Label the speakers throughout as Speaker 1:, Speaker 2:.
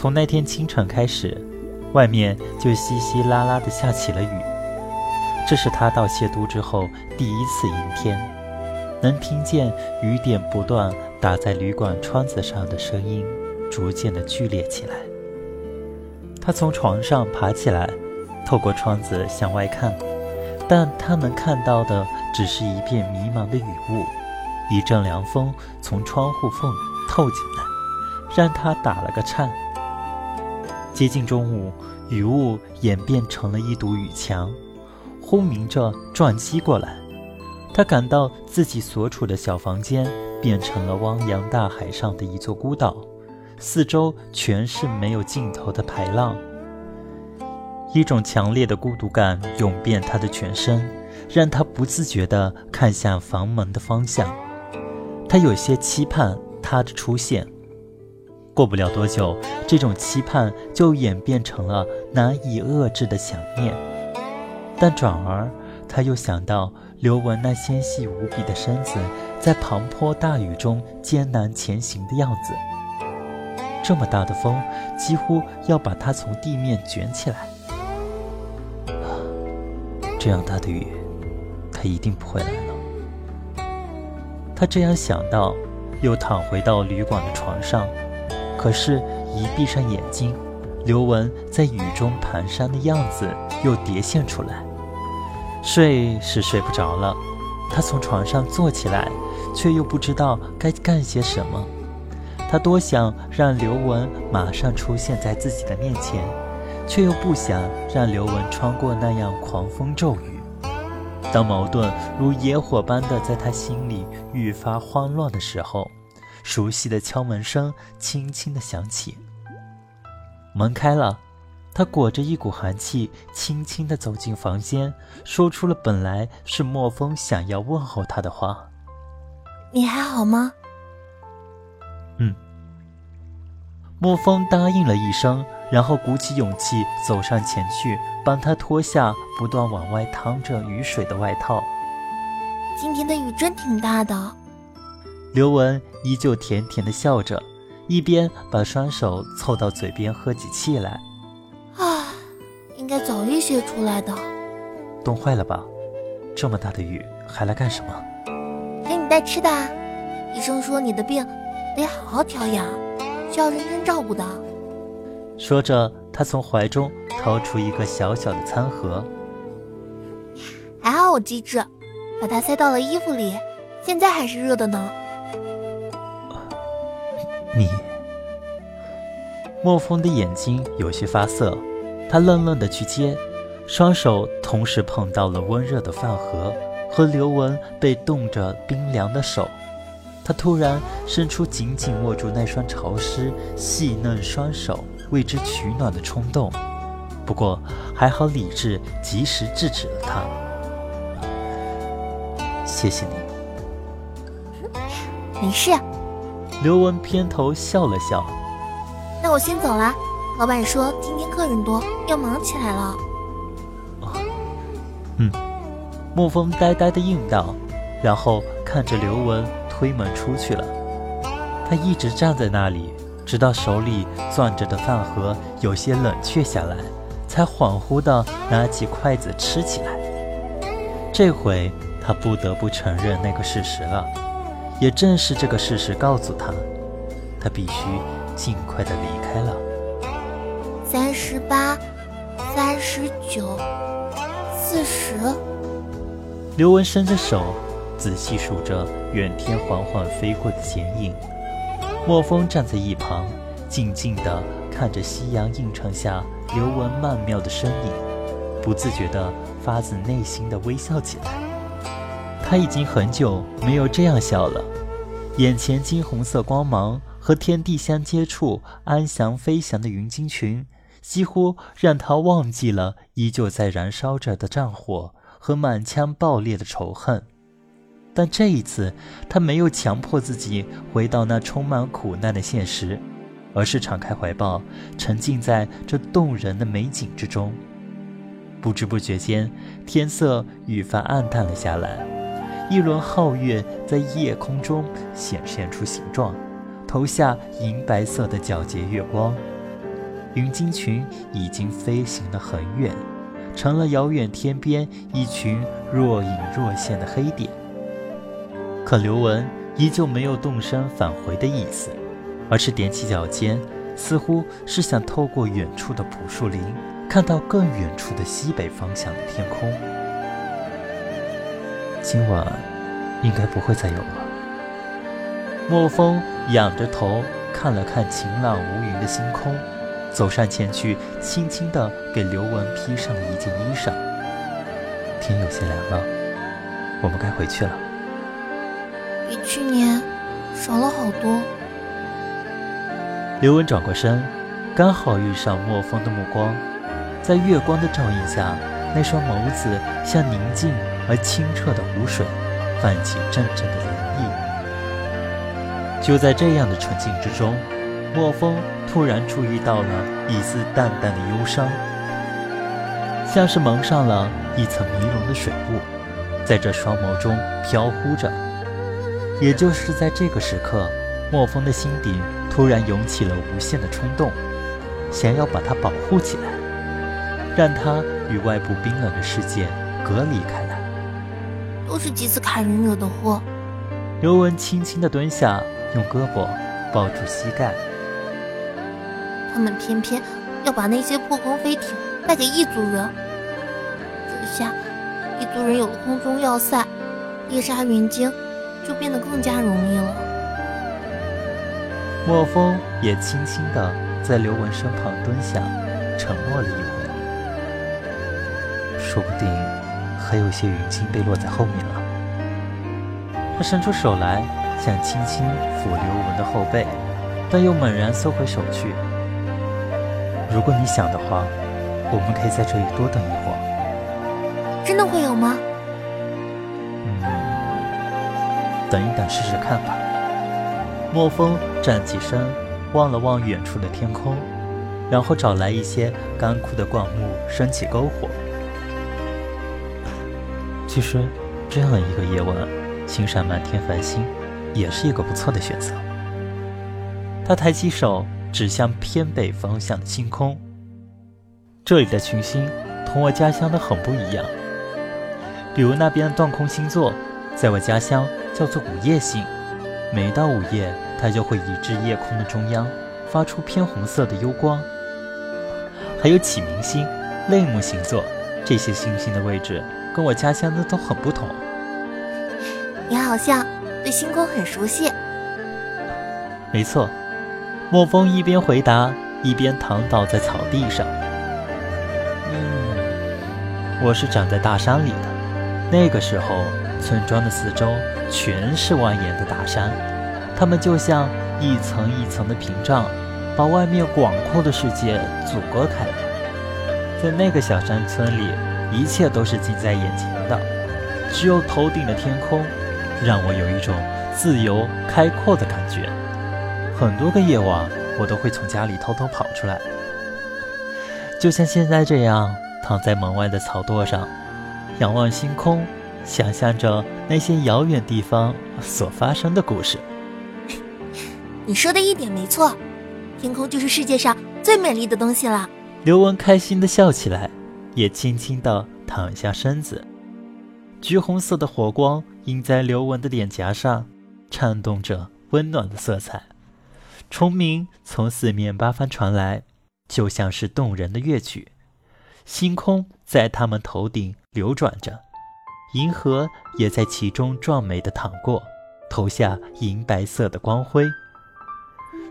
Speaker 1: 从那天清晨开始，外面就稀稀拉拉的下起了雨。这是他到谢都之后第一次阴天，能听见雨点不断打在旅馆窗子上的声音，逐渐的剧烈起来。他从床上爬起来，透过窗子向外看，但他能看到的只是一片迷茫的雨雾。一阵凉风从窗户缝透进来，让他打了个颤。接近中午，雨雾演变成了一堵雨墙，轰鸣着撞击过来。他感到自己所处的小房间变成了汪洋大海上的一座孤岛，四周全是没有尽头的排浪。一种强烈的孤独感涌遍他的全身，让他不自觉地看向房门的方向。他有些期盼他的出现。过不了多久，这种期盼就演变成了难以遏制的想念。但转而，他又想到刘雯那纤细无比的身子在磅礴大雨中艰难前行的样子。这么大的风，几乎要把他从地面卷起来。啊这样大的雨，他一定不会来了。他这样想到，又躺回到旅馆的床上。可是，一闭上眼睛，刘雯在雨中蹒跚的样子又叠现出来。睡是睡不着了，他从床上坐起来，却又不知道该干些什么。他多想让刘雯马上出现在自己的面前，却又不想让刘雯穿过那样狂风骤雨。当矛盾如野火般的在他心里愈发慌乱的时候。熟悉的敲门声轻轻的响起，门开了，他裹着一股寒气，轻轻的走进房间，说出了本来是莫风想要问候他的话：“
Speaker 2: 你还好吗？”“
Speaker 1: 嗯。”莫风答应了一声，然后鼓起勇气走上前去，帮他脱下不断往外淌着雨水的外套。
Speaker 2: 今天的雨真挺大的。
Speaker 1: 刘雯依旧甜甜的笑着，一边把双手凑到嘴边喝起气来。
Speaker 2: 啊，应该早一些出来的。
Speaker 1: 冻坏了吧？这么大的雨还来干什么？
Speaker 2: 给你带吃的。医生说你的病得好好调养，需要认真照顾的。
Speaker 1: 说着，他从怀中掏出一个小小的餐盒。
Speaker 2: 还好我机智，把它塞到了衣服里，现在还是热的呢。
Speaker 1: 你，莫风的眼睛有些发涩，他愣愣的去接，双手同时碰到了温热的饭盒和刘雯被冻着冰凉的手，他突然伸出紧紧握住那双潮湿细嫩双手为之取暖的冲动，不过还好理智及时制止了他。谢谢你，
Speaker 2: 没事。
Speaker 1: 刘文偏头笑了笑，
Speaker 2: 那我先走了。老板说今天客人多，要忙起来了。
Speaker 1: 嗯，沐风呆呆的应道，然后看着刘文推门出去了。他一直站在那里，直到手里攥着的饭盒有些冷却下来，才恍惚的拿起筷子吃起来。这回他不得不承认那个事实了。也正是这个事实告诉他，他必须尽快的离开了。
Speaker 2: 三十八，三十九，四十。
Speaker 1: 刘文伸着手，仔细数着远天缓缓飞过的剪影。莫风站在一旁，静静地看着夕阳映衬下刘文曼妙的身影，不自觉地发自内心的微笑起来。他已经很久没有这样笑了，眼前金红色光芒和天地相接触、安详飞翔的云鲸群，几乎让他忘记了依旧在燃烧着的战火和满腔爆裂的仇恨。但这一次，他没有强迫自己回到那充满苦难的现实，而是敞开怀抱，沉浸在这动人的美景之中。不知不觉间，天色愈发暗淡了下来，一轮皓月在夜空中显现出形状，投下银白色的皎洁月光。云鲸群已经飞行了很远，成了遥远天边一群若隐若现的黑点。可刘文依旧没有动身返回的意思，而是踮起脚尖，似乎是想透过远处的朴树林，看到更远处的西北方向的天空。今晚应该不会再有了。莫风仰着头看了看晴朗无云的星空，走上前去，轻轻地给刘文披上了一件衣裳。天有些凉了，我们该回去了。
Speaker 2: 比去年少了好多。
Speaker 1: 刘文转过身，刚好遇上莫风的目光，在月光的照映下，那双眸子像宁静而清澈的湖水，泛起阵阵的涟漪。就在这样的纯净之中，莫风突然注意到了一丝淡淡的忧伤，像是蒙上了一层迷笼的水雾，在这双眸中飘忽着。也就是在这个时刻，莫风的心底突然涌起了无限的冲动，想要把它保护起来，让它与外部冰冷的世界隔离开。
Speaker 2: 都是吉斯卡人惹的祸。
Speaker 1: 刘文轻轻地蹲下，用胳膊抱住膝盖。
Speaker 2: 他们偏偏要把那些破空飞艇带给异族人，这下异族人有了空中要塞，猎杀云鲸。就变得更加容易了。
Speaker 1: 莫风也轻轻地在刘文身旁蹲下，沉默了一会儿。说不定还有些云鲸被落在后面了。他伸出手来，想轻轻抚刘文的后背，但又猛然缩回手去。如果你想的话，我们可以在这里多等一会儿。
Speaker 2: 真的会有吗？
Speaker 1: 嗯等一等，试试看吧。莫风站起身，望了望远处的天空，然后找来一些干枯的灌木，升起篝火。其实，这样一个夜晚，欣赏满天繁星，也是一个不错的选择。他抬起手指向偏北方向的星空，这里的群星同我家乡的很不一样。比如那边的断空星座，在我家乡。叫做午夜星，每到午夜，它就会移至夜空的中央，发出偏红色的幽光。还有启明星、类木星座，这些星星的位置跟我家乡的都很不同。
Speaker 2: 你好像对星空很熟悉。
Speaker 1: 没错，莫风一边回答，一边躺倒在草地上。嗯，我是长在大山里的，那个时候。村庄的四周全是蜿蜒的大山，它们就像一层一层的屏障，把外面广阔的世界阻隔开来。在那个小山村里，一切都是近在眼前的，只有头顶的天空，让我有一种自由开阔的感觉。很多个夜晚，我都会从家里偷偷跑出来，就像现在这样，躺在门外的草垛上，仰望星空。想象着那些遥远地方所发生的故事。
Speaker 2: 你说的一点没错，天空就是世界上最美丽的东西了。
Speaker 1: 刘文开心的笑起来，也轻轻的躺下身子。橘红色的火光映在刘文的脸颊上，颤动着温暖的色彩。虫鸣从四面八方传来，就像是动人的乐曲。星空在他们头顶流转着。银河也在其中壮美的淌过，投下银白色的光辉。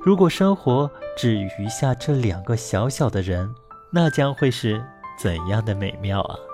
Speaker 1: 如果生活只余下这两个小小的人，那将会是怎样的美妙啊！